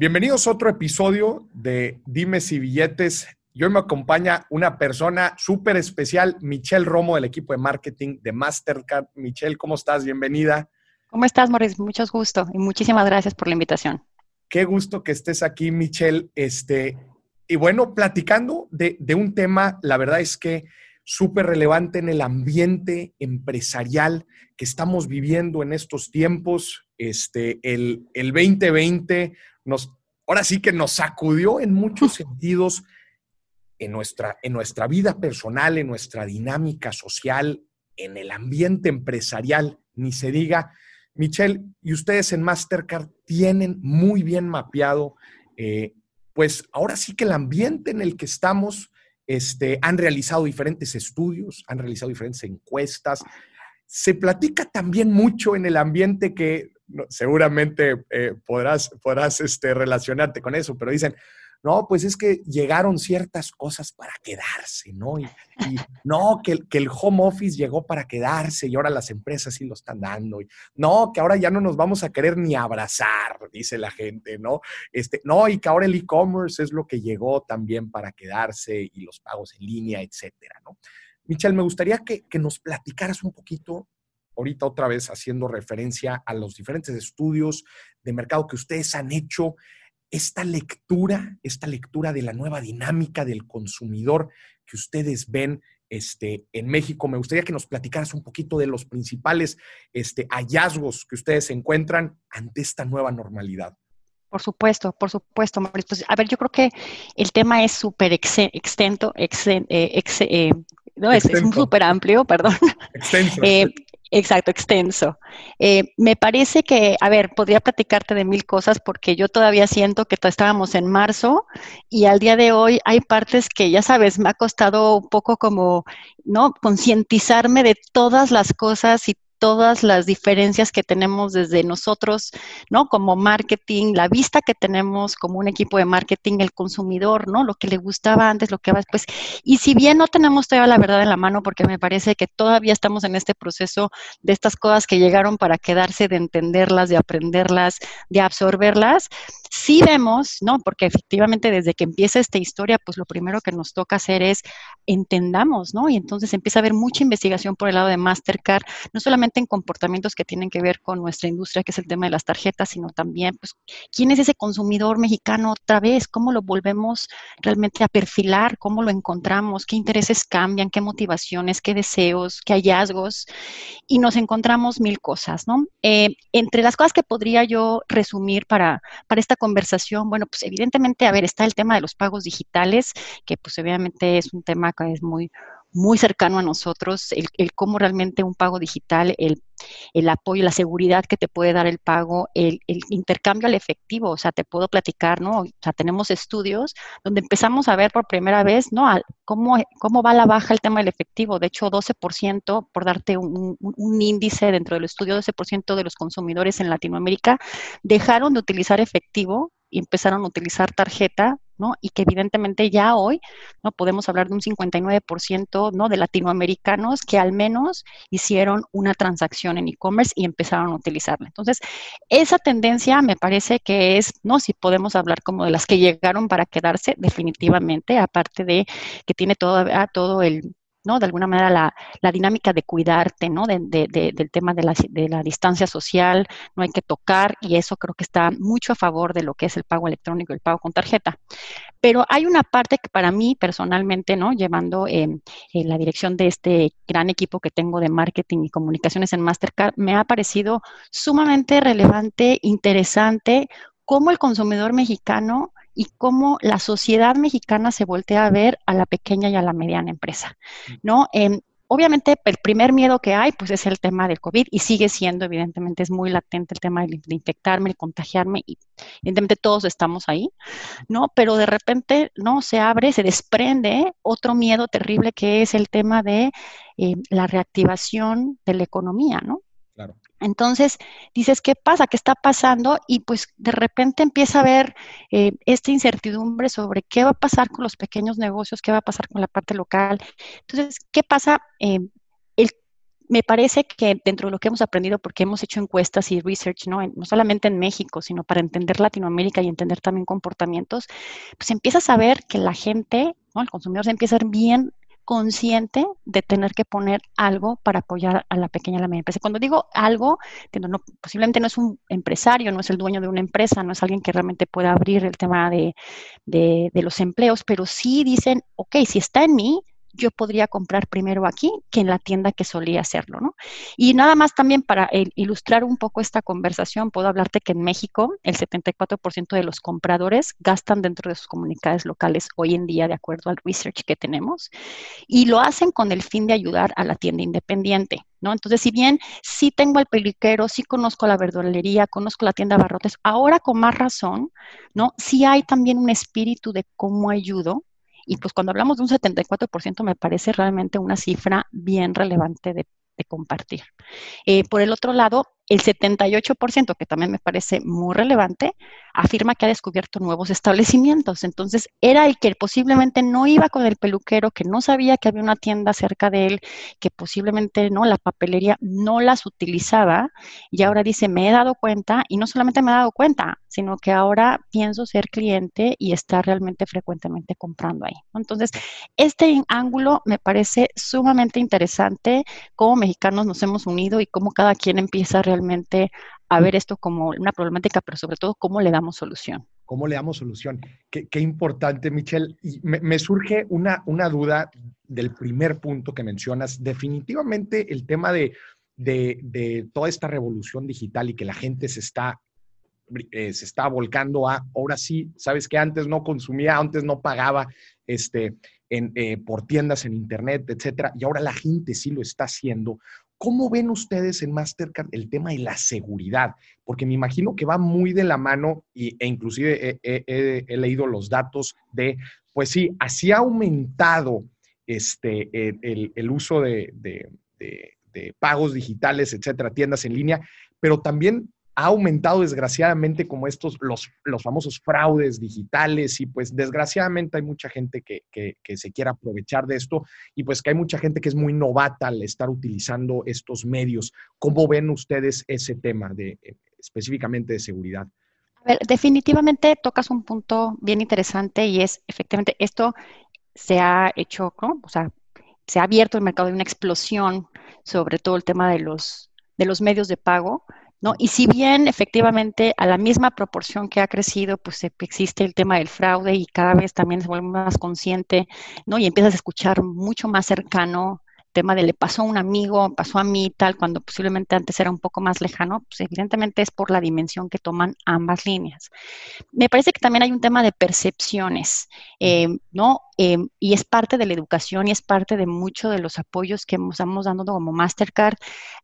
Bienvenidos a otro episodio de Dimes y Billetes. Y hoy me acompaña una persona súper especial, Michelle Romo, del equipo de marketing de Mastercard. Michelle, ¿cómo estás? Bienvenida. ¿Cómo estás, Morris? Mucho gusto y muchísimas gracias por la invitación. Qué gusto que estés aquí, Michelle. Este, y bueno, platicando de, de un tema, la verdad es que súper relevante en el ambiente empresarial que estamos viviendo en estos tiempos. Este, el, el 2020 nos, ahora sí que nos sacudió en muchos sentidos en nuestra, en nuestra vida personal, en nuestra dinámica social, en el ambiente empresarial, ni se diga. Michelle, y ustedes en Mastercard tienen muy bien mapeado, eh, pues ahora sí que el ambiente en el que estamos, este, han realizado diferentes estudios, han realizado diferentes encuestas. Se platica también mucho en el ambiente que seguramente eh, podrás, podrás este, relacionarte con eso, pero dicen, no, pues es que llegaron ciertas cosas para quedarse, ¿no? Y, no, que, que, el home office llegó para quedarse y ahora las empresas sí lo están dando. No, que ahora ya no nos vamos a querer ni abrazar, dice la gente, ¿no? Este, no, y que ahora el e-commerce es lo que llegó también para quedarse y los pagos en línea, etcétera, ¿no? Michelle, me gustaría que, que nos platicaras un poquito ahorita otra vez haciendo referencia a los diferentes estudios de mercado que ustedes han hecho, esta lectura, esta lectura de la nueva dinámica del consumidor que ustedes ven este, en México. Me gustaría que nos platicaras un poquito de los principales este, hallazgos que ustedes encuentran ante esta nueva normalidad. Por supuesto, por supuesto, Pues, a ver, yo creo que el tema es súper extenso, eh, eh, no, es súper amplio, perdón. Extenso. Eh, Exacto, extenso. Eh, me parece que, a ver, podría platicarte de mil cosas porque yo todavía siento que estábamos en marzo y al día de hoy hay partes que, ya sabes, me ha costado un poco como, ¿no? Concientizarme de todas las cosas y todas las diferencias que tenemos desde nosotros, ¿no? Como marketing, la vista que tenemos como un equipo de marketing, el consumidor, ¿no? Lo que le gustaba antes, lo que va después. Y si bien no tenemos todavía la verdad en la mano, porque me parece que todavía estamos en este proceso de estas cosas que llegaron para quedarse, de entenderlas, de aprenderlas, de absorberlas, sí vemos, ¿no? Porque efectivamente desde que empieza esta historia, pues lo primero que nos toca hacer es entendamos, ¿no? Y entonces empieza a haber mucha investigación por el lado de Mastercard, no solamente en comportamientos que tienen que ver con nuestra industria, que es el tema de las tarjetas, sino también, pues, quién es ese consumidor mexicano otra vez, cómo lo volvemos realmente a perfilar, cómo lo encontramos, qué intereses cambian, qué motivaciones, qué deseos, qué hallazgos, y nos encontramos mil cosas, ¿no? Eh, entre las cosas que podría yo resumir para, para esta conversación, bueno, pues evidentemente, a ver, está el tema de los pagos digitales, que pues obviamente es un tema que es muy muy cercano a nosotros, el, cómo realmente un pago digital, el, el, apoyo, la seguridad que te puede dar el pago, el, intercambio al efectivo, o sea, te puedo platicar, ¿no? O sea, tenemos estudios donde empezamos a ver por primera vez, ¿no? cómo, cómo va la baja el tema del efectivo. De hecho, 12%, por darte un, un índice dentro del estudio, 12% de los consumidores en Latinoamérica dejaron de utilizar efectivo y empezaron a utilizar tarjeta ¿no? Y que evidentemente ya hoy, ¿no? Podemos hablar de un 59%, ¿no? De latinoamericanos que al menos hicieron una transacción en e-commerce y empezaron a utilizarla. Entonces, esa tendencia me parece que es, ¿no? Si podemos hablar como de las que llegaron para quedarse, definitivamente, aparte de que tiene todo, todo el ¿no? De alguna manera la, dinámica de cuidarte, ¿no? De, de, del tema la, de la, distancia social, no hay que tocar y eso creo que está mucho a favor de lo que es el pago electrónico, el pago con tarjeta. Pero hay una parte que para mí personalmente, ¿no? Llevando en la dirección de este gran equipo que tengo de marketing y comunicaciones en Mastercard, me ha parecido sumamente relevante, interesante, cómo el consumidor mexicano y cómo la sociedad mexicana se voltea a ver a la pequeña y a la mediana empresa, ¿no? Em, obviamente, el primer miedo que hay, pues es el tema del COVID y sigue siendo, evidentemente, es muy latente el tema de, infectarme, de contagiarme y evidentemente todos estamos ahí, ¿no? Pero de repente, ¿no? Se abre, se desprende otro miedo terrible que es el tema de eh, la reactivación de la economía, ¿no? Claro. Entonces dices, ¿qué pasa? ¿Qué está pasando? Y pues de repente empieza a haber eh, esta incertidumbre sobre qué va a pasar con los pequeños negocios, qué va a pasar con la parte local. Entonces, ¿qué pasa? Eh, me parece que dentro de lo que hemos aprendido, porque hemos hecho encuestas y research, ¿no? no solamente en México, sino para entender Latinoamérica y entender también comportamientos, pues empiezas a ver que la gente, el consumidor se empieza a ser bien consciente de tener que poner algo para apoyar a la pequeña y la media empresa. Cuando digo algo, no, posiblemente no es un empresario, no es el dueño de una empresa, no es alguien que realmente pueda abrir el tema de, de, de los empleos, pero sí dicen, ok, si está en mí, yo podría comprar primero aquí que en la tienda que solía hacerlo, ¿no? Y nada más también para ilustrar un poco esta conversación, puedo hablarte que en México el 74% de los compradores gastan dentro de sus comunidades locales hoy en día, de acuerdo al research que tenemos, y lo hacen con el fin de ayudar a la tienda independiente. ¿No? Entonces, si bien sí tengo el peluquero, sí conozco la verdulería, conozco la tienda Barrotes, ahora con más razón, ¿no? Sí hay también un espíritu de cómo ayudo y pues cuando hablamos de un 74% me parece realmente una cifra bien relevante de, compartir. Eh, por el otro lado, el 78%, que también me parece muy relevante, afirma que ha descubierto nuevos establecimientos. Entonces, era el que posiblemente no iba con el peluquero, que no sabía que había una tienda cerca de él, que posiblemente no, la papelería no las utilizaba y ahora dice, me he dado cuenta y no solamente me he dado cuenta, sino que ahora pienso ser cliente y estar realmente frecuentemente comprando ahí. Entonces, este ángulo me parece sumamente interesante, cómo mexicanos nos hemos unido y cómo cada quien empieza realmente a ver esto como una problemática, pero sobre todo cómo le damos solución. ¿Cómo le damos solución? Qué, importante, Michelle. Y me, surge una, una duda del primer punto que mencionas. Definitivamente el tema de, de, toda esta revolución digital y que la gente se está, eh, se está volcando a, ahora sí, sabes que antes no consumía, antes no pagaba este, en, eh, por tiendas en internet, etcétera, y ahora la gente sí lo está haciendo. ¿Cómo ven ustedes en Mastercard el tema de la seguridad? Porque me imagino que va muy de la mano y, e inclusive he, leído los datos de, pues sí, así ha aumentado este, el, uso de, de, pagos digitales, etcétera, tiendas en línea, pero también ha aumentado desgraciadamente como estos, los, los famosos fraudes digitales y pues desgraciadamente hay mucha gente que, se quiere aprovechar de esto y pues que hay mucha gente que es muy novata al estar utilizando estos medios. ¿Cómo ven ustedes ese tema de eh, específicamente de seguridad? A ver, definitivamente tocas un punto bien interesante y es efectivamente esto se ha hecho, ¿no? O sea, se ha abierto el mercado de una explosión sobre todo el tema de los, de los medios de pago ¿no? Y si bien efectivamente a la misma proporción que ha crecido, pues existe el tema del fraude y cada vez también se vuelve más consciente, ¿no? Y empiezas a escuchar mucho más cercano tema de le pasó a un amigo, pasó a mí tal, cuando posiblemente antes era un poco más lejano, pues evidentemente es por la dimensión que toman ambas líneas. Me parece que también hay un tema de percepciones, eh, ¿no? Eh, y es parte de la educación y es parte de mucho de los apoyos que estamos dando como Mastercard,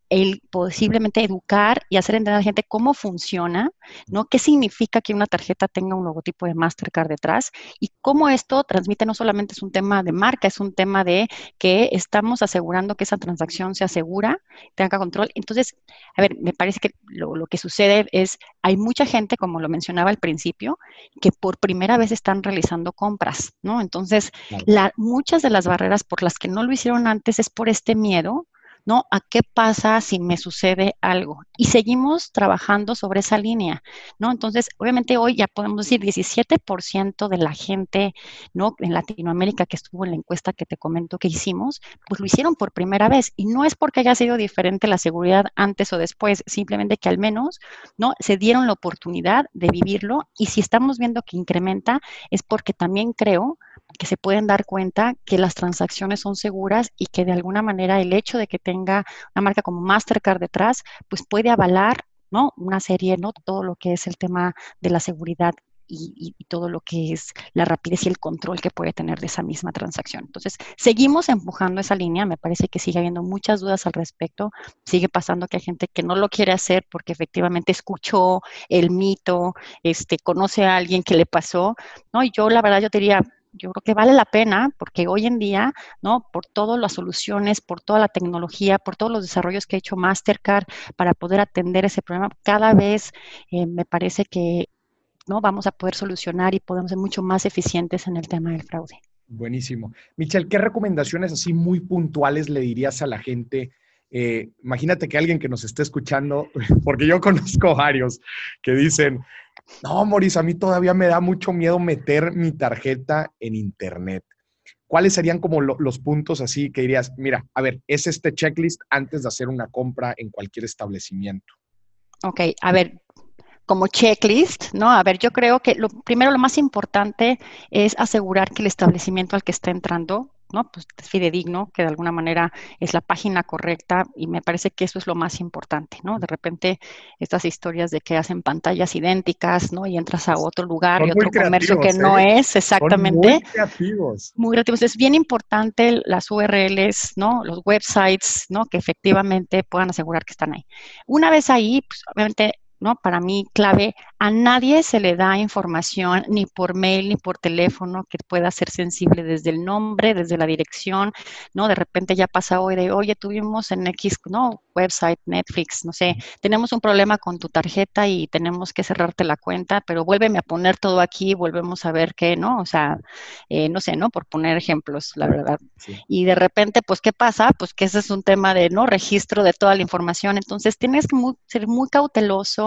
el posiblemente educar y hacer entender a la gente cómo funciona, ¿no? ¿Qué significa que una tarjeta tenga un logotipo de Mastercard detrás? Y cómo esto transmite no solamente es un tema de marca, es un tema de que estamos asegurando que esa transacción sea segura, tenga control. Entonces, a ver, me parece que lo, lo que sucede es, hay mucha gente, como lo mencionaba al principio, que por primera vez están realizando compras, ¿no? Entonces, la, muchas de las barreras por las que no lo hicieron antes es por este miedo ¿no? ¿A qué pasa si me sucede algo? Y seguimos trabajando sobre esa línea, ¿no? Entonces, obviamente hoy ya podemos decir 17% de la gente, ¿no? En Latinoamérica que estuvo en la encuesta que te comento que hicimos, pues lo hicieron por primera vez. Y no es porque haya sido diferente la seguridad antes o después, simplemente que al menos, ¿no? Se dieron la oportunidad de vivirlo. Y si estamos viendo que incrementa, es porque también creo que se pueden dar cuenta que las transacciones son seguras y que de alguna manera el hecho de que tenga una marca como Mastercard detrás, pues puede avalar, ¿no? Una serie, ¿no? Todo lo que es el tema de la seguridad y, todo lo que es la rapidez y el control que puede tener de esa misma transacción. Entonces, seguimos empujando esa línea, me parece que sigue habiendo muchas dudas al respecto, sigue pasando que hay gente que no lo quiere hacer porque efectivamente escuchó el mito, este, conoce a alguien que le pasó, ¿no? Y yo la verdad yo diría, yo creo que vale la pena porque hoy en día, ¿no? Por todas las soluciones, por toda la tecnología, por todos los desarrollos que ha hecho Mastercard para poder atender ese problema, cada vez eh, me parece que, ¿no? Vamos a poder solucionar y podemos ser mucho más eficientes en el tema del fraude. Buenísimo. Michelle, ¿qué recomendaciones así muy puntuales le dirías a la gente eh, imagínate que alguien que nos esté escuchando, porque yo conozco varios que dicen, no, Moris, a mí todavía me da mucho miedo meter mi tarjeta en internet. ¿Cuáles serían como los puntos así que dirías, mira, a ver, es este checklist antes de hacer una compra en cualquier establecimiento? Ok, a ver, como checklist, ¿no? A ver, yo creo que lo primero, lo más importante es asegurar que el establecimiento al que está entrando ¿no? Pues es fidedigno, que de alguna manera es la página correcta y me parece que eso es lo más importante, ¿no? De repente estas historias de que hacen pantallas idénticas, ¿no? Y entras a otro lugar y otro comercio que no ¿eh? es exactamente. muy creativos. Muy creativos. Es bien importante las URLs, ¿no? Los websites, ¿no? Que efectivamente puedan asegurar que están ahí. Una vez ahí, pues obviamente ¿no? Para mí, clave, a nadie se le da información ni por mail ni por teléfono que pueda ser sensible desde el nombre, desde la dirección, ¿no? De repente ya pasa hoy de, oye, tuvimos en X, ¿no? Website, Netflix, no sé, tenemos un problema con tu tarjeta y tenemos que cerrarte la cuenta, pero vuélveme a poner todo aquí, volvemos a ver qué, ¿no? O sea, eh, no sé, ¿no? Por poner ejemplos, la verdad. Y de repente, pues, ¿qué pasa? Pues que ese es un tema de, ¿no? Registro de toda la información. Entonces, tienes que ser muy cauteloso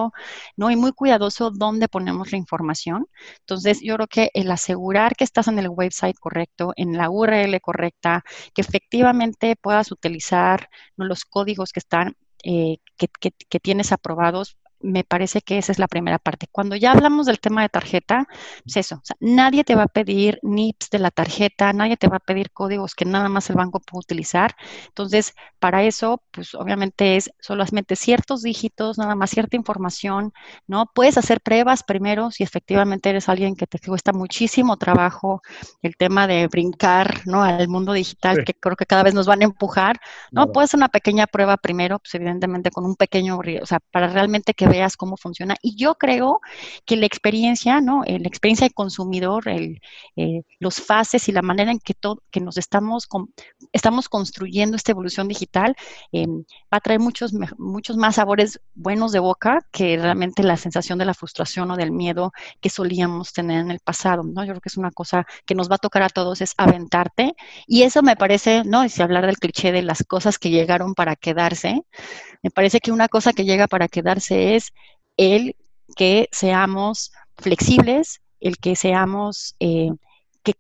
¿no? Y muy cuidadoso dónde ponemos la información. Entonces, yo creo que el asegurar que estás en el website correcto, en la URL correcta, que efectivamente puedas utilizar los códigos que están eh, que, que, tienes aprobados me parece que esa es la primera parte. Cuando ya hablamos del tema de tarjeta, pues eso, nadie te va a pedir NIPS de la tarjeta, nadie te va a pedir códigos que nada más el banco puede utilizar. Entonces, para eso, pues obviamente es solamente ciertos dígitos, nada más cierta información, ¿no? Puedes hacer pruebas primero si efectivamente eres alguien que te cuesta muchísimo trabajo el tema de brincar, ¿no? Al mundo digital, que creo que cada vez nos van a empujar, ¿no? Puedes hacer una pequeña prueba primero, pues evidentemente con un pequeño, o sea, para realmente que veas cómo funciona. Y yo creo que la experiencia, ¿no? Eh, la experiencia de consumidor, el, eh, los fases y la manera en que, todo, que nos estamos, estamos construyendo esta evolución digital eh, va a traer muchos, muchos más sabores buenos de boca que realmente la sensación de la frustración o del miedo que solíamos tener en el pasado, ¿no? Yo creo que es una cosa que nos va a tocar a todos, es aventarte. Y eso me parece, ¿no? Y si hablar del cliché de las cosas que llegaron para quedarse, me parece que una cosa que llega para quedarse es el que seamos flexibles, el que seamos, eh, que,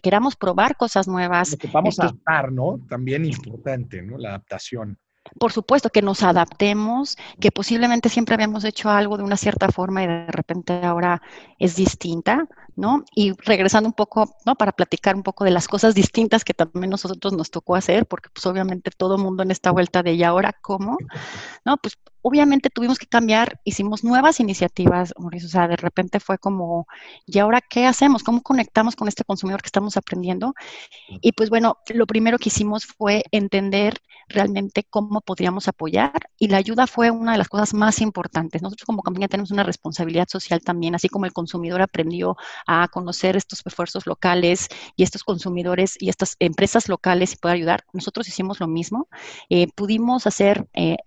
queramos probar cosas nuevas. que vamos a adaptar, ¿no? También importante, ¿no? La adaptación. Por supuesto, que nos adaptemos, que posiblemente siempre habíamos hecho algo de una cierta forma y de repente ahora es distinta, ¿no? Y regresando un poco, ¿no? Para platicar un poco de las cosas distintas que también nosotros nos tocó hacer, porque pues obviamente todo mundo en esta vuelta de ¿y ahora cómo? ¿No? Pues obviamente tuvimos que cambiar, hicimos nuevas iniciativas, Mauricio, o sea, de repente fue como, ¿y ahora qué hacemos? ¿Cómo conectamos con este consumidor que estamos aprendiendo? Y pues bueno, lo primero que hicimos fue entender realmente cómo podríamos apoyar y la ayuda fue una de las cosas más importantes. Nosotros como compañía tenemos una responsabilidad social también, así como el consumidor aprendió a conocer estos esfuerzos locales y estos consumidores y estas empresas locales y poder ayudar, nosotros hicimos lo mismo. Eh, pudimos hacer eh,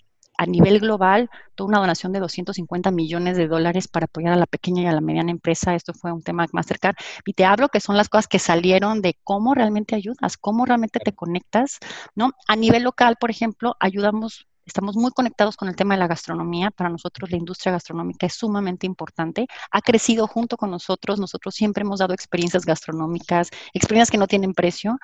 a nivel global toda una donación de 250 millones de dólares para apoyar a la pequeña y a la mediana empresa. Esto fue un tema más cercano. Y te hablo que son las cosas que salieron de cómo realmente ayudas, cómo realmente te conectas, ¿no? A nivel local, por ejemplo, ayudamos Estamos muy conectados con el tema de la gastronomía. Para nosotros la industria gastronómica es sumamente importante. Ha crecido junto con nosotros. Nosotros siempre hemos dado experiencias gastronómicas, experiencias que no tienen precio.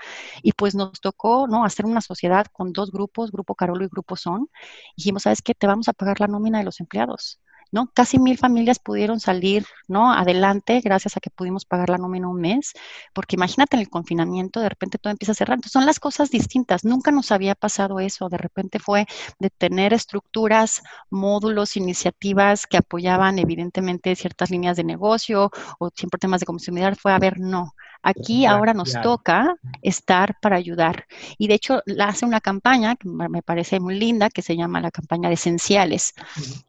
Y pues nos tocó ¿no? hacer una sociedad con dos grupos, Grupo Carolo y Grupo Son. Y dijimos, ¿sabes qué? Te vamos a pagar la nómina de los empleados. ¿No? Casi mil familias pudieron salir, ¿no? Adelante gracias a que pudimos pagar la nómina un mes, porque imagínate en el confinamiento, de repente todo empieza a cerrar. Entonces, son las cosas distintas. Nunca nos había pasado eso. De repente fue de tener estructuras, módulos, iniciativas que apoyaban evidentemente ciertas líneas de negocio o siempre temas de consumidor. Fue a ver, no, Aquí ahora nos toca estar para ayudar. Y de hecho, hace una campaña que me parece muy linda, que se llama la campaña de esenciales.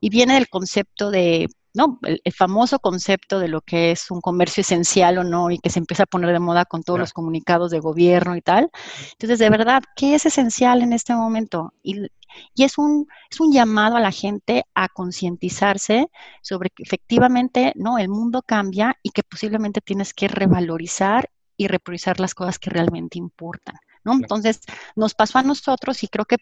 Y viene del concepto de, ¿no? El, famoso concepto de lo que es un comercio esencial o no, y que se empieza a poner de moda con todos los comunicados de gobierno y tal. Entonces, de verdad, ¿qué es esencial en este momento? Y, y es un, es un llamado a la gente a concientizarse sobre que efectivamente no, el mundo cambia y que posiblemente tienes que revalorizar y repriorizar las cosas que realmente importan. ¿No? Entonces, nos pasó a nosotros y creo que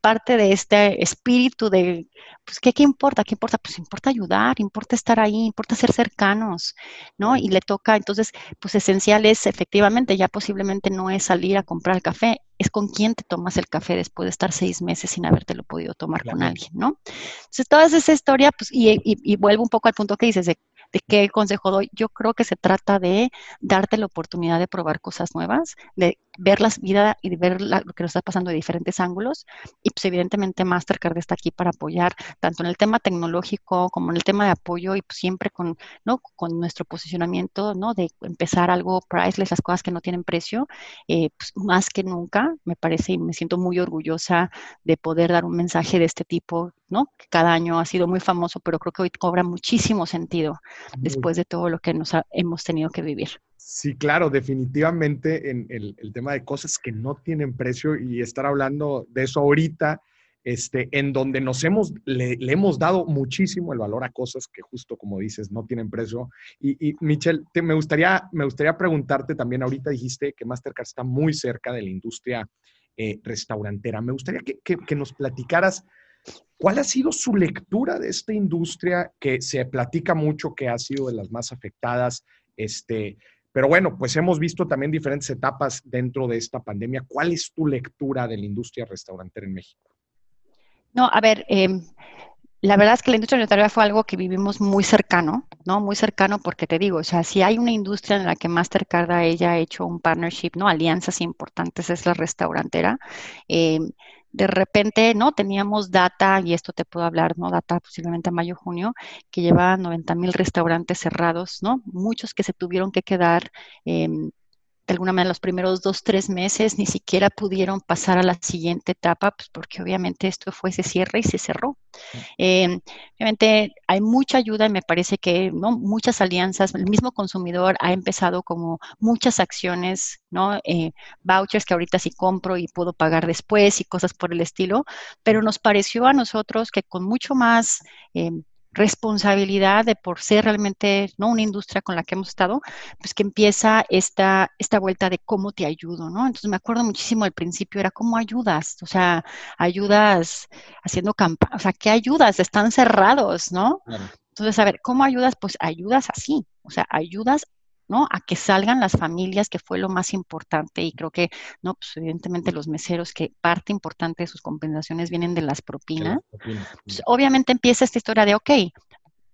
parte de este espíritu de, pues, ¿qué, ¿qué importa? ¿Qué importa? Pues importa ayudar, importa estar ahí, importa ser cercanos, ¿no? Y le toca, entonces, pues esencial es efectivamente, ya posiblemente no es salir a comprar el café, es con quién te tomas el café después de estar seis meses sin habértelo podido tomar con alguien, ¿no? Entonces, toda esa historia, pues, y, y, y, vuelvo un poco al punto que dices de de qué consejo doy. Yo creo que se trata de darte la oportunidad de probar cosas nuevas, de ver la vida y ver lo que nos está pasando de diferentes ángulos. Y pues evidentemente Mastercard está aquí para apoyar tanto en el tema tecnológico como en el tema de apoyo y pues siempre con, ¿no? con nuestro posicionamiento ¿no? de empezar algo priceless, las cosas que no tienen precio, eh, pues más que nunca me parece y me siento muy orgullosa de poder dar un mensaje de este tipo, ¿no? que cada año ha sido muy famoso, pero creo que hoy cobra muchísimo sentido después de todo lo que nos hemos tenido que vivir. Sí, claro, definitivamente en el, tema de cosas que no tienen precio y estar hablando de eso ahorita, este, en donde nos hemos, le, hemos dado muchísimo el valor a cosas que justo como dices, no tienen precio. Y, Michelle, me, gustaría, me gustaría preguntarte también, ahorita dijiste que Mastercard está muy cerca de la industria eh, restaurantera. Me gustaría que, que nos platicaras ¿Cuál ha sido su lectura de esta industria que se platica mucho que ha sido de las más afectadas? Este, pero bueno, pues hemos visto también diferentes etapas dentro de esta pandemia. ¿Cuál es tu lectura de la industria restaurantera en México? No, a ver, em, la verdad es que la industria restaurantera fue algo que vivimos muy cercano, ¿no? Muy cercano porque te digo, o sea, si hay una industria en la que Mastercard ella ha hecho un partnership, ¿no? Alianzas importantes es la restaurantera. Eh, de repente, ¿no? Teníamos data, y esto te puedo hablar, ¿no? Data posiblemente a mayo, junio, que llevaba 90 mil restaurantes cerrados, ¿no? Muchos que se tuvieron que quedar eh, de alguna manera los primeros dos, tres meses ni siquiera pudieron pasar a la siguiente etapa, pues porque obviamente esto fue, se cierra y se cerró. Eh, obviamente hay mucha ayuda y me parece que ¿no? muchas alianzas, el mismo consumidor ha empezado como muchas acciones, ¿no? Eh, vouchers que ahorita sí compro y puedo pagar después y cosas por el estilo, pero nos pareció a nosotros que con mucho más... Eh, responsabilidad de por ser realmente no una industria con la que hemos estado, pues que empieza esta, esta vuelta de cómo te ayudo, ¿no? Entonces me acuerdo muchísimo al principio, era cómo ayudas, o sea, ayudas haciendo campaña, o sea, ¿qué ayudas? Están cerrados, ¿no? Entonces, a ver, ¿cómo ayudas? Pues ayudas así, o sea, ayudas ¿no? A que salgan las familias, que fue lo más importante, y creo que, ¿no? Pues evidentemente los meseros, que parte importante de sus compensaciones vienen de las propinas. Pues, obviamente empieza esta historia de, ok,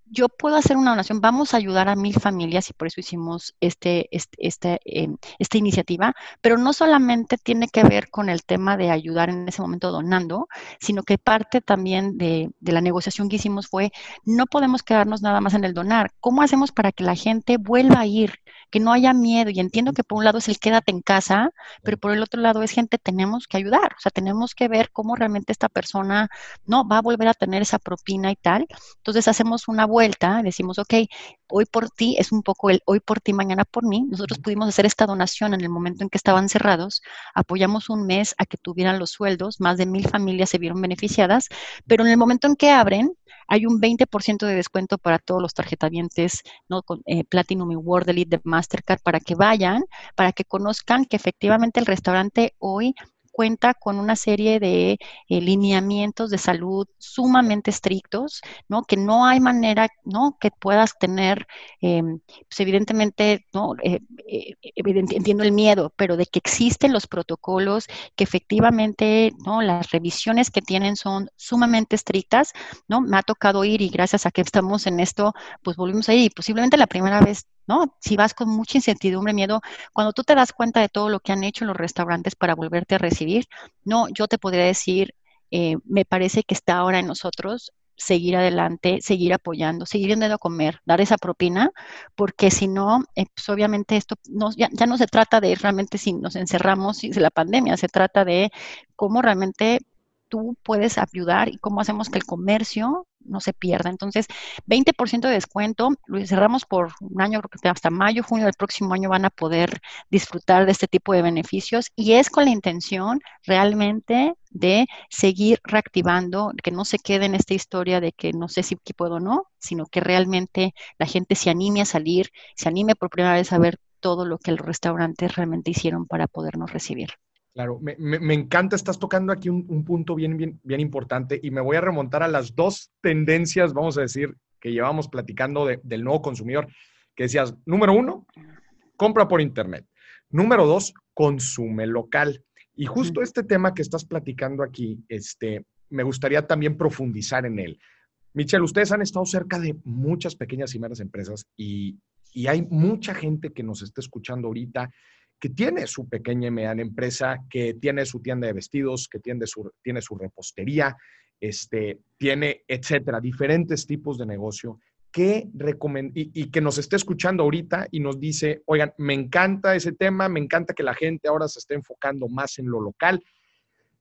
yo puedo hacer una donación, vamos a ayudar a mil familias y por eso hicimos este, este, este em, esta iniciativa, pero no solamente tiene que ver con el tema de ayudar en ese momento donando, sino que parte también de la negociación que hicimos fue, no podemos quedarnos nada más en el donar, ¿cómo hacemos para que la gente vuelva a ir? Que no haya miedo. Y entiendo que por un lado es el quédate en casa, pero por el otro lado es gente, tenemos que ayudar. O sea, tenemos que ver cómo realmente esta persona no va a volver a tener esa propina y tal. Entonces hacemos una vuelta, decimos, ok, hoy por ti es un poco el hoy por ti, mañana por mí. Nosotros pudimos hacer esta donación en el momento en que estaban cerrados. Apoyamos un mes a que tuvieran los sueldos. Más de mil familias se vieron beneficiadas, pero en el momento en que abren, hay un 20% de descuento para todos los tarjetavientes, ¿no? Con, eh, Platinum y World Elite de Mastercard para que vayan, para que conozcan que efectivamente el restaurante hoy cuenta con una serie de eh, lineamientos de salud sumamente estrictos, ¿no? Que no hay manera, ¿no? Que puedas tener, em, pues evidentemente, ¿no? Eh, eh, entiendo el miedo, pero de que existen los protocolos, que efectivamente, ¿no? Las revisiones que tienen son sumamente estrictas, ¿no? Me ha tocado ir y gracias a que estamos en esto, pues volvimos ahí y posiblemente la primera vez ¿no? Si vas con mucha incertidumbre, miedo, cuando tú te das cuenta de todo lo que han hecho los restaurantes para volverte a recibir, no, yo te podría decir, eh, me parece que está ahora en nosotros seguir adelante, seguir apoyando, seguir yendo a comer, dar esa propina, porque si no, eh, pues obviamente esto no, ya, ya, no se trata de realmente si nos encerramos de la pandemia, se trata de cómo realmente tú puedes ayudar y cómo hacemos que el comercio no se pierda. Entonces, 20% de descuento, lo cerramos por un año, creo que hasta mayo, junio del próximo año van a poder disfrutar de este tipo de beneficios y es con la intención realmente de seguir reactivando, que no se quede en esta historia de que no sé si puedo o no, sino que realmente la gente se anime a salir, se anime por primera vez a ver todo lo que los restaurantes realmente hicieron para podernos recibir. Claro, me, me, encanta, estás tocando aquí un, punto bien, bien, bien importante y me voy a remontar a las dos tendencias, vamos a decir, que llevamos platicando del nuevo consumidor, que decías, número uno, compra por internet. Número dos, consume local. Y justo este tema que estás platicando aquí, este, me gustaría también profundizar en él. Michelle, ustedes han estado cerca de muchas pequeñas y medianas empresas y, y hay mucha gente que nos está escuchando ahorita que tiene su pequeña y mediana empresa, que tiene su tienda de vestidos, que tiene su, tiene su repostería, este, tiene, etcétera, diferentes tipos de negocio, que y, y, que nos esté escuchando ahorita y nos dice, oigan, me encanta ese tema, me encanta que la gente ahora se esté enfocando más en lo local,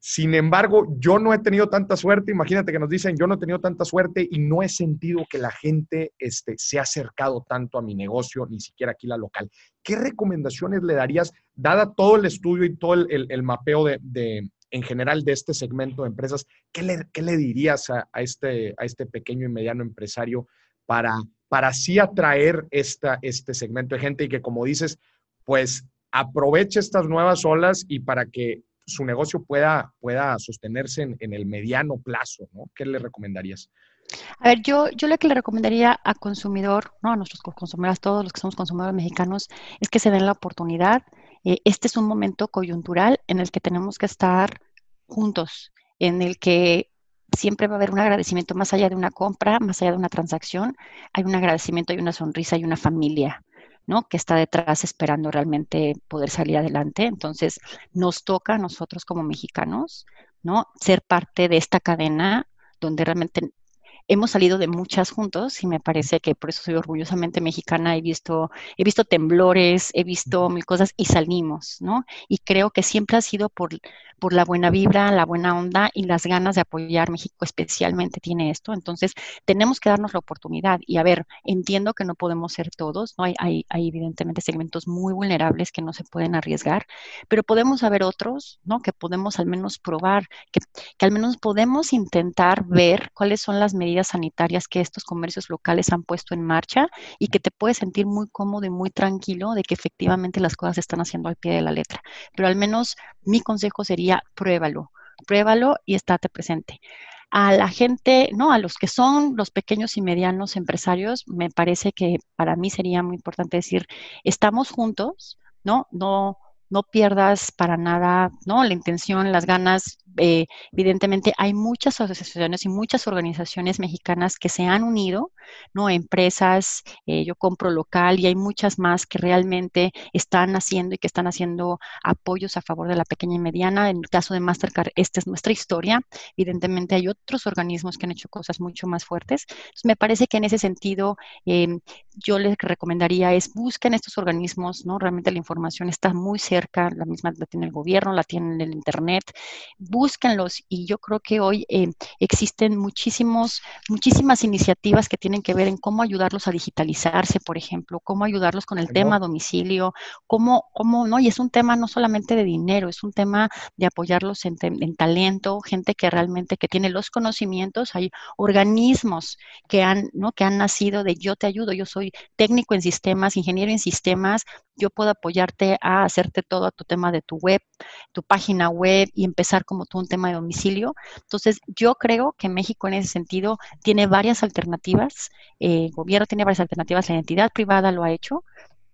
sin embargo, yo no he tenido tanta suerte, imagínate que nos dicen, yo no he tenido tanta suerte y no he sentido que la gente este, se ha acercado tanto a mi negocio, ni siquiera aquí la local. ¿Qué recomendaciones le darías, dada todo el estudio y todo el, mapeo de, en general de este segmento de empresas, ¿qué le, le dirías a, este, a este pequeño y mediano empresario para, para así atraer esta, este segmento de gente y que, como dices, pues aproveche estas nuevas olas y para que su negocio pueda, pueda sostenerse en, el mediano plazo, ¿no? ¿Qué le recomendarías? A ver, yo, yo lo que le recomendaría a consumidor, ¿no? A nuestros consumidores, todos los que somos consumidores mexicanos, es que se den la oportunidad. Eh, este es un momento coyuntural en el que tenemos que estar juntos, en el que siempre va a haber un agradecimiento más allá de una compra, más allá de una transacción, hay un agradecimiento, hay una sonrisa, hay una familia. ¿No? Que está detrás esperando realmente poder salir adelante. Entonces, nos toca a nosotros como mexicanos, ¿no? Ser parte de esta cadena donde realmente hemos salido de muchas juntos y me parece que por eso soy orgullosamente mexicana. He visto, he visto temblores, he visto mil cosas y salimos, ¿no? Y creo que siempre ha sido por, por la buena vibra, la buena onda y las ganas de apoyar. México especialmente tiene esto. Entonces, tenemos que darnos la oportunidad. Y a ver, entiendo que no podemos ser todos, ¿no? Hay, hay, hay evidentemente segmentos muy vulnerables que no se pueden arriesgar, pero podemos haber otros, ¿no? Que podemos al menos probar, que, que al menos podemos intentar ver cuáles son las medidas sanitarias que estos comercios locales han puesto en marcha y que te puedes sentir muy cómodo y muy tranquilo de que efectivamente las cosas se están haciendo al pie de la letra. Pero al menos mi consejo sería pruébalo, pruébalo y estate presente a la gente, ¿no? A los que son los pequeños y medianos empresarios, me parece que para mí sería muy importante decir, estamos juntos, ¿no? No, no pierdas para nada, ¿no? La intención, las ganas, eh, evidentemente hay muchas asociaciones y muchas organizaciones mexicanas que se han unido, ¿no? Empresas, eh, yo compro local y hay muchas más que realmente están haciendo y que están haciendo apoyos a favor de la pequeña y mediana. En el caso de Mastercard, esta es nuestra historia. Evidentemente hay otros organismos que han hecho cosas mucho más fuertes. me parece que en ese sentido em, yo les recomendaría es busquen estos organismos, ¿no? Realmente la información está muy cerca, la misma la tiene el gobierno, la tiene el Internet búsquenlos y yo creo que hoy eh, existen muchísimos, muchísimas iniciativas que tienen que ver en cómo ayudarlos a digitalizarse, por ejemplo, cómo ayudarlos con el tema domicilio, cómo, cómo, ¿no? Y es un tema no solamente de dinero, es un tema de apoyarlos en, en talento, gente que realmente que tiene los conocimientos, hay organismos que han, ¿no? Que han nacido de yo te ayudo, yo soy técnico en sistemas, ingeniero en sistemas, yo puedo apoyarte a hacerte todo a tu tema de tu web, tu página web y empezar como un tema de domicilio. Entonces, yo creo que México en ese sentido tiene varias alternativas, eh, el gobierno tiene varias alternativas, la entidad privada lo ha hecho.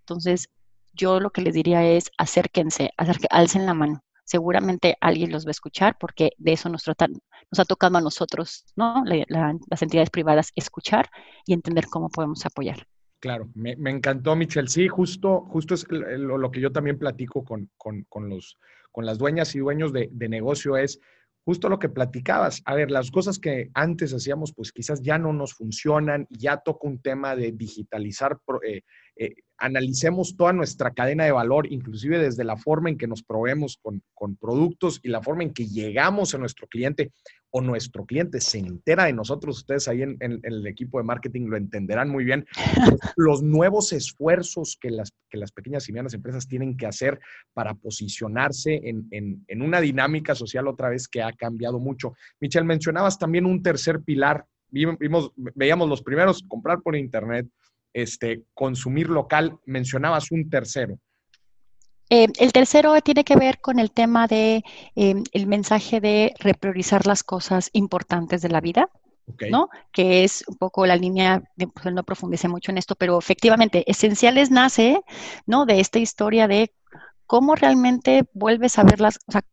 Entonces, yo lo que les diría es acérquense, alcen la mano. Seguramente alguien los va a escuchar porque de eso nos, nos ha tocado a nosotros, ¿no? las entidades privadas, escuchar y entender cómo podemos apoyar. Claro, me, encantó, Michelle. Sí, justo, justo es lo, que yo también platico con, los, con las dueñas y dueños de, de, negocio es justo lo que platicabas. A ver, las cosas que antes hacíamos, pues quizás ya no nos funcionan, ya toca un tema de digitalizar eh, eh, analicemos toda nuestra cadena de valor, inclusive desde la forma en que nos proveemos con, productos y la forma en que llegamos a nuestro cliente o nuestro cliente se entera de nosotros, ustedes ahí en, el equipo de marketing lo entenderán muy bien, los, nuevos esfuerzos que las, que las pequeñas y medianas empresas tienen que hacer para posicionarse en, en una dinámica social otra vez que ha cambiado mucho. Michelle, mencionabas también un tercer pilar, vimos, veíamos los primeros, comprar por internet, este, consumir local, mencionabas un tercero. Eh, el tercero tiene que ver con el tema de em, el mensaje de repriorizar las cosas importantes de la vida. ¿no? Que es un poco la línea, de, pues no profundice mucho en esto, pero efectivamente, Esenciales nace, ¿no? De esta historia de cómo realmente vuelves a verlas, o sea,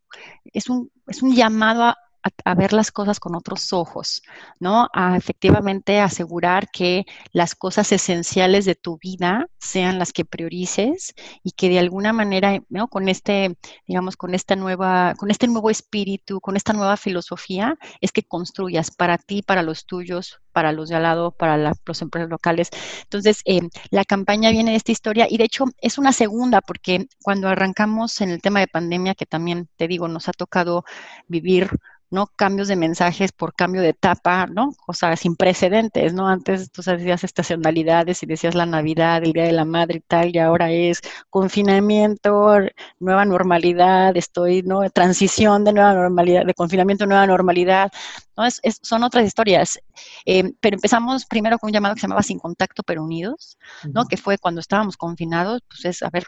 es un, es un llamado a, a, ver las cosas con otros ojos, ¿no? A efectivamente asegurar que las cosas esenciales de tu vida sean las que priorices y que de alguna manera, ¿no? Con este, digamos, con esta nueva, con este nuevo espíritu, con esta nueva filosofía, es que construyas para ti, para los tuyos, para los de al lado, para los empresas locales. Entonces, eh, la campaña viene de esta historia y de hecho es una segunda porque cuando arrancamos en el tema de pandemia, que también te digo, nos ha tocado vivir ¿no? Cambios de mensajes por cambio de etapa, ¿no? O sea, sin precedentes, ¿no? Antes tú decías estacionalidades y decías la Navidad, el Día de la Madre y tal, y ahora es confinamiento, nueva normalidad, estoy, ¿no? Transición de nueva normalidad, de confinamiento a nueva normalidad, ¿no? Es, son otras historias. Eh, pero empezamos primero con un llamado que se llamaba Sin Contacto pero Unidos, ¿no? Que fue cuando estábamos confinados, pues es, a ver,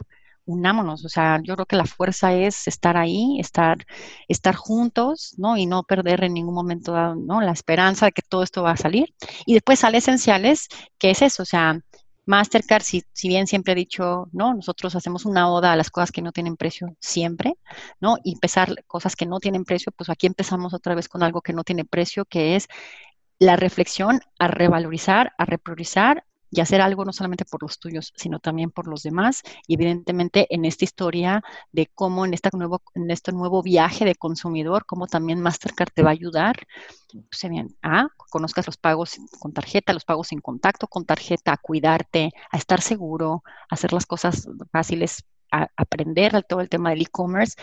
unámonos, o sea, yo creo que la fuerza es estar ahí, estar, estar juntos, ¿no? Y no perder en ningún momento, ¿no? La esperanza de que todo esto va a salir. Y después sale esenciales, que es eso, o sea, Mastercard, si, si, bien siempre he dicho, ¿no? Nosotros hacemos una oda a las cosas que no tienen precio siempre, ¿no? Y empezar cosas que no tienen precio, pues aquí empezamos otra vez con algo que no tiene precio, que es la reflexión a revalorizar, a repriorizar, y hacer algo no solamente por los tuyos, sino también por los demás. Y evidentemente en esta historia de cómo en, esta nuevo, en este nuevo viaje de consumidor, cómo también Mastercard te va a ayudar, pues bien, a conozcas los pagos con tarjeta, los pagos sin contacto con tarjeta, a cuidarte, a estar seguro, a hacer las cosas fáciles, a aprender todo el tema del e-commerce.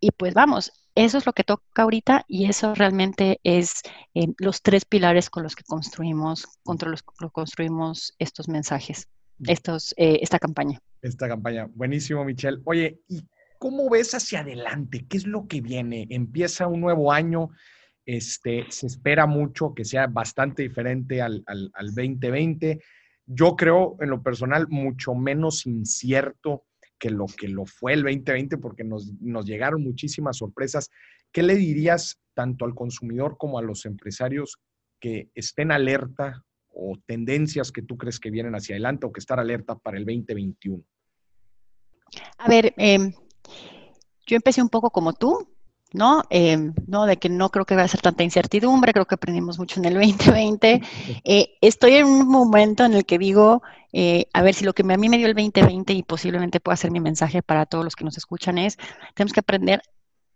Y pues vamos, eso es lo que toca ahorita y eso realmente es eh, los tres pilares con los que construimos, contra los que construimos estos mensajes, estos, eh, esta campaña. Esta campaña. Buenísimo, Michelle. Oye, ¿y cómo ves hacia adelante? ¿Qué es lo que viene? Empieza un nuevo año. Este, se espera mucho que sea bastante diferente al, al, al 2020. Yo creo, en lo personal, mucho menos incierto que lo que lo fue el 2020 porque nos, llegaron muchísimas sorpresas. ¿Qué le dirías tanto al consumidor como a los empresarios que estén alerta o tendencias que tú crees que vienen hacia adelante o que estar alerta para el 2021? A ver, em, yo empecé un poco como tú, ¿no? Em, ¿no? De que no creo que va a ser tanta incertidumbre, creo que aprendimos mucho en el 2020. Eh, estoy en un momento en el que digo, eh, a ver si lo que a mí me dio el 2020 y posiblemente pueda ser mi mensaje para todos los que nos escuchan es, tenemos que aprender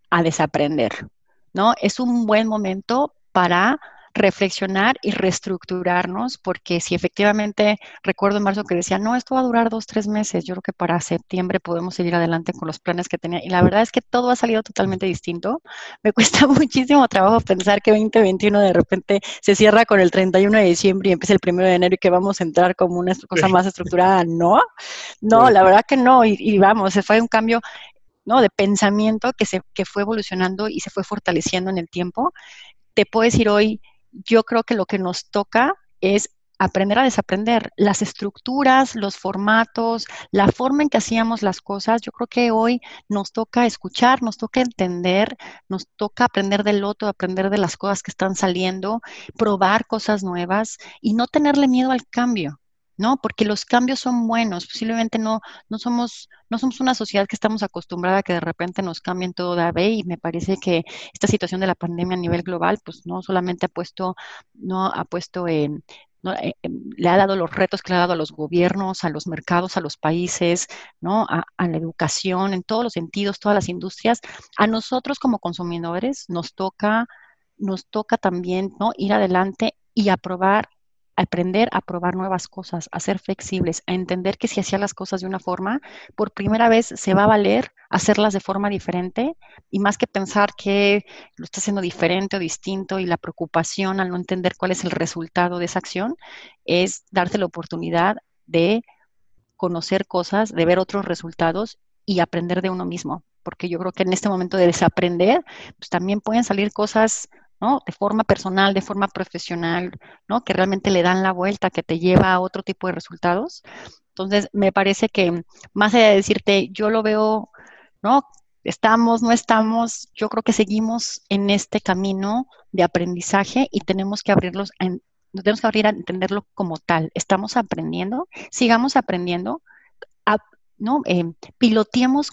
a desaprender, ¿no? Es un buen momento para reflexionar y reestructurarnos, porque si efectivamente recuerdo en marzo que decía, no, esto va a durar dos, tres meses, yo creo que para septiembre podemos seguir adelante con los planes que tenía. Y la verdad es que todo ha salido totalmente distinto. Me cuesta muchísimo trabajo pensar que 2021 de repente se cierra con el 31 de diciembre y empieza el 1 de enero y que vamos a entrar como una cosa más estructurada. No, no, la verdad que no. Y, y vamos, se fue un cambio ¿no? de pensamiento que, se, que fue evolucionando y se fue fortaleciendo en el tiempo. Te puedo decir hoy, yo creo que lo que nos toca es aprender a desaprender las estructuras, los formatos, la forma en que hacíamos las cosas. Yo creo que hoy nos toca escuchar, nos toca entender, nos toca aprender del otro, aprender de las cosas que están saliendo, probar cosas nuevas y no tenerle miedo al cambio. ¿No? Porque los cambios son buenos, posiblemente no, no, somos, no somos una sociedad que estamos acostumbrada a que de repente nos cambien todo de vez y me parece que esta situación de la pandemia a nivel global, pues no solamente ha puesto, no ha puesto en, eh, le ha dado los retos que le ha dado a los gobiernos, a los mercados, a los países, ¿no? A, a, la educación, en todos los sentidos, todas las industrias. A nosotros como consumidores nos toca, nos toca también, ¿no? Ir adelante y aprobar aprender a probar nuevas cosas, a ser flexibles, a entender que si hacía las cosas de una forma, por primera vez se va a valer hacerlas de forma diferente y más que pensar que lo está haciendo diferente o distinto y la preocupación al no entender cuál es el resultado de esa acción, es darte la oportunidad de conocer cosas, de ver otros resultados y aprender de uno mismo. Porque yo creo que en este momento de desaprender, pues también pueden salir cosas ¿no? De forma personal, de forma profesional, ¿no? Que realmente le dan la vuelta, que te lleva a otro tipo de resultados. Entonces, me parece que más allá de decirte, yo lo veo, ¿no? Estamos, no estamos, yo creo que seguimos en este camino de aprendizaje y tenemos que abrirlos, en, tenemos que abrir a entenderlo como tal. Estamos aprendiendo, sigamos aprendiendo, ¿no? Eh,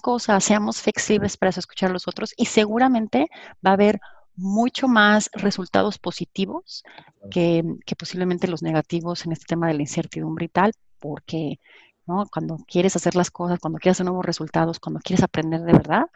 cosas, seamos flexibles para escuchar a los otros y seguramente va a haber mucho más resultados positivos que, que, posiblemente los negativos en este tema de la incertidumbre y tal, porque ¿no? cuando quieres hacer las cosas, cuando quieres hacer nuevos resultados, cuando quieres aprender de verdad,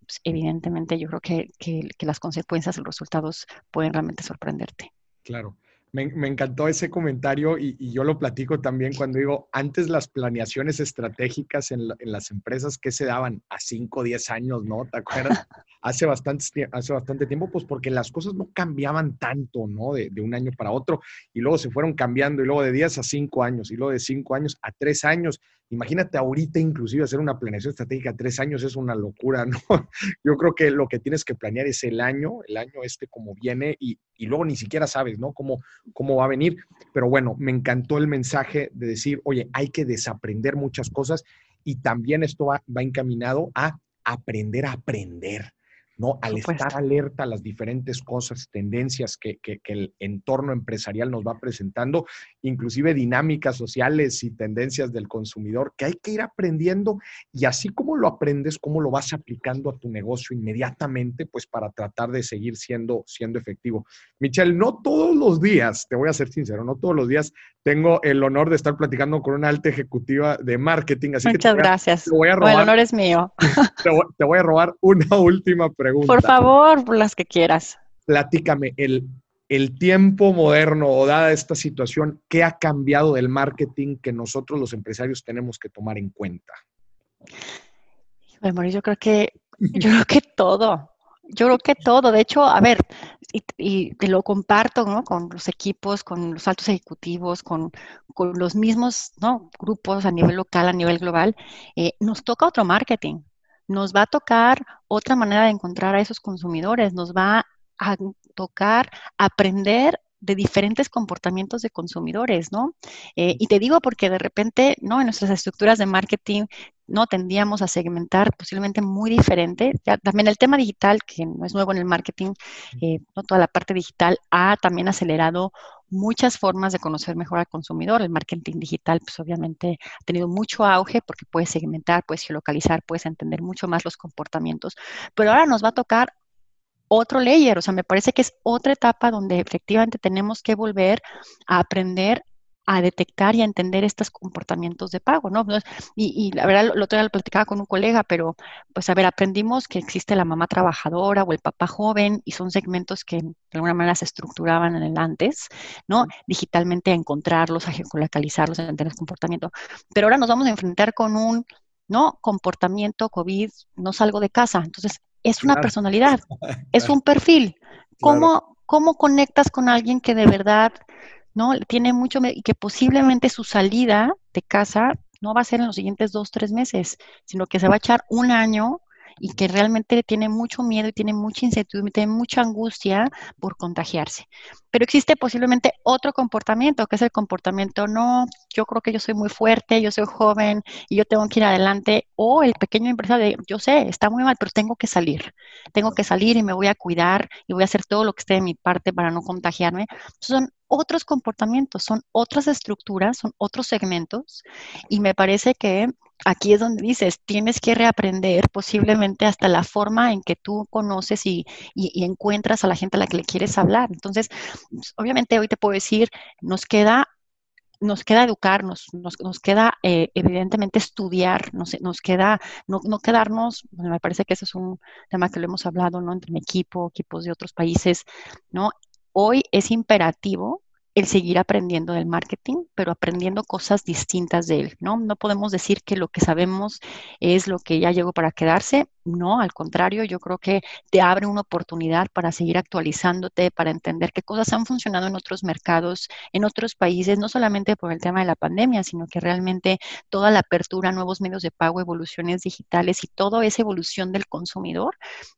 pues evidentemente yo creo que, que, que las consecuencias, los resultados pueden realmente sorprenderte. Claro. Me, encantó ese comentario y, yo lo platico también cuando digo, antes las planeaciones estratégicas en, las empresas que se daban a 5 o 10 años, ¿no? ¿Te acuerdas? hace, bastante, hace bastante tiempo, pues porque las cosas no cambiaban tanto, ¿no? De, de, un año para otro y luego se fueron cambiando y luego de 10 a 5 años y luego de 5 años a 3 años Imagínate ahorita inclusive hacer una planeación estratégica tres años es una locura, ¿no? Yo creo que lo que tienes que planear es el año, el año este como viene y, luego ni siquiera sabes, ¿no? Cómo, cómo va a venir. Pero bueno, me encantó el mensaje de decir, oye, hay que desaprender muchas cosas y también esto va, va encaminado a aprender a aprender. ¿No? Al estar alerta a las diferentes cosas, tendencias que, el entorno empresarial nos va presentando, inclusive dinámicas sociales y tendencias del consumidor que hay que ir aprendiendo y así como lo aprendes, cómo lo vas aplicando a tu negocio inmediatamente, pues para tratar de seguir siendo, siendo efectivo. Michelle, no todos los días, te voy a ser sincero, no todos los días tengo el honor de estar platicando con una alta ejecutiva de marketing. Así Muchas gracias. el honor es mío. te voy a robar una última pregunta por favor, las que quieras. Platícame, el, el tiempo moderno o dada esta situación, ¿qué ha cambiado del marketing que nosotros los empresarios tenemos que tomar en cuenta? Bueno, yo creo que, yo creo que todo. Yo creo que todo. De hecho, a ver, y, te lo comparto ¿no? con los equipos, con los altos ejecutivos, con, con los mismos grupos a nivel local, a nivel global, eh, nos toca otro marketing nos va a tocar otra manera de encontrar a esos consumidores, nos va a tocar aprender de diferentes comportamientos de consumidores, ¿no? Eh, y te digo porque de repente, ¿no? En nuestras estructuras de marketing, ¿no? Tendíamos a segmentar posiblemente muy diferente. también el tema digital, que no es nuevo en el marketing, eh, ¿no? Toda la parte digital ha también acelerado muchas formas de conocer mejor al consumidor. El marketing digital, pues obviamente ha tenido mucho auge porque puedes segmentar, puedes geolocalizar, puedes entender mucho más los comportamientos. Pero ahora nos va a tocar otro layer, o sea, me parece que es otra etapa donde efectivamente tenemos que volver a aprender a detectar y a entender estos comportamientos de pago, ¿no? Y, la verdad, lo otro día lo platicaba con un colega, pero pues a ver, aprendimos que existe la mamá trabajadora o el papá joven y son segmentos que de alguna manera se estructuraban en el antes, ¿no? Digitalmente a encontrarlos, a geolocalizarlos, a entender el comportamiento. Pero ahora nos vamos a enfrentar con un, ¿no? Comportamiento COVID, no salgo de casa. Entonces, es una personalidad, es un perfil. ¿Cómo, ¿Cómo conectas con alguien que de verdad no tiene mucho y que posiblemente su salida de casa no va a ser en los siguientes dos, tres meses, sino que se va a echar un año y que realmente tiene mucho miedo y tiene mucha incertidumbre, tiene mucha angustia por contagiarse. Pero existe posiblemente otro comportamiento, que es el comportamiento, no, yo creo que yo soy muy fuerte, yo soy joven y yo tengo que ir adelante, o el pequeño empresario de, yo sé, está muy mal, pero tengo que salir, tengo que salir y me voy a cuidar y voy a hacer todo lo que esté de mi parte para no contagiarme. Son otros comportamientos, son otras estructuras, son otros segmentos y me parece que aquí es donde dices, tienes que reaprender posiblemente hasta la forma en que tú conoces y, encuentras a la gente a la que le quieres hablar. Entonces, pues, obviamente hoy te puedo decir, nos queda nos queda educarnos, nos, nos queda eh, evidentemente estudiar, nos, nos queda no, no quedarnos, me parece que ese es un tema que lo hemos hablado, ¿no? Entre mi equipo, equipos de otros países, ¿no? Hoy es imperativo el seguir aprendiendo del marketing, pero aprendiendo cosas distintas de él, ¿no? No podemos decir que lo que sabemos es lo que ya llegó para quedarse, no, al contrario, yo creo que te abre una oportunidad para seguir actualizándote, para entender qué cosas han funcionado en otros mercados, en otros países, no solamente por el tema de la pandemia, sino que realmente toda la apertura, nuevos medios de pago, evoluciones digitales y toda esa evolución del consumidor,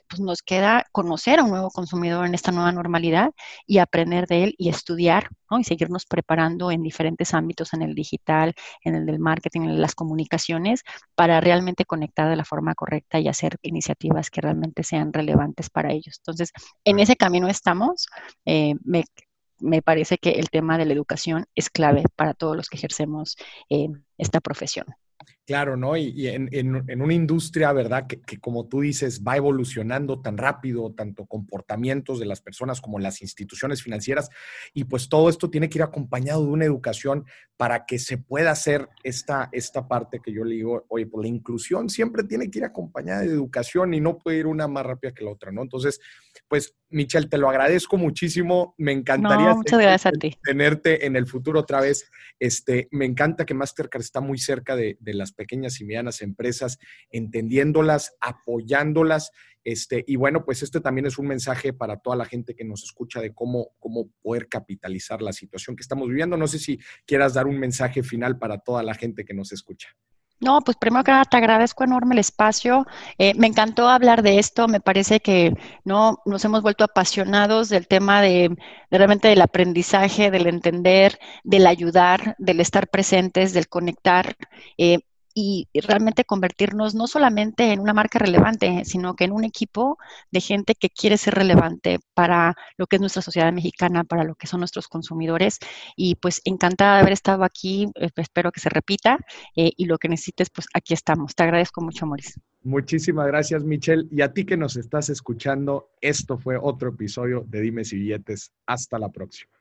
pues nos queda conocer a un nuevo consumidor en esta nueva normalidad y aprender de él y estudiar y seguirnos preparando en diferentes ámbitos, en el digital, en el del marketing, en las comunicaciones, para realmente conectar de la forma correcta y hacer iniciativas que realmente sean relevantes para ellos. Entonces, en ese camino estamos. Eh, me, parece que el tema de la educación es clave para todos los que ejercemos eh, esta profesión. Claro, ¿no? Y, en, una industria, ¿verdad? Que, como tú dices, va evolucionando tan rápido, tanto comportamientos de las personas como las instituciones financieras, y pues todo esto tiene que ir acompañado de una educación para que se pueda hacer esta, esta parte que yo le digo, oye, pues la inclusión siempre tiene que ir acompañada de educación y no puede ir una más rápida que la otra, ¿no? Entonces, pues, Michelle, te lo agradezco muchísimo. Me encantaría tenerte en el futuro otra vez. Este, me encanta que Mastercard está muy cerca de, de las pequeñas y medianas empresas, entendiéndolas, apoyándolas. Este, y bueno, pues este también es un mensaje para toda la gente que nos escucha de cómo, cómo poder capitalizar la situación que estamos viviendo. No sé si quieras dar un mensaje final para toda la gente que nos escucha. No, pues primero que nada te agradezco enorme el espacio. Eh, me encantó hablar de esto. Me parece que no nos hemos vuelto apasionados del tema de, realmente del aprendizaje, del entender, del ayudar, del estar presentes, del conectar. Eh, y, realmente convertirnos no solamente en una marca relevante, sino que en un equipo de gente que quiere ser relevante para lo que es nuestra sociedad mexicana, para lo que son nuestros consumidores. Y pues encantada de haber estado aquí, eh, espero que se repita eh, y lo que necesites, pues aquí estamos. Te agradezco mucho, Maurice. Muchísimas gracias, Michelle. Y a ti que nos estás escuchando, esto fue otro episodio de Dimes y Billetes. Hasta la próxima.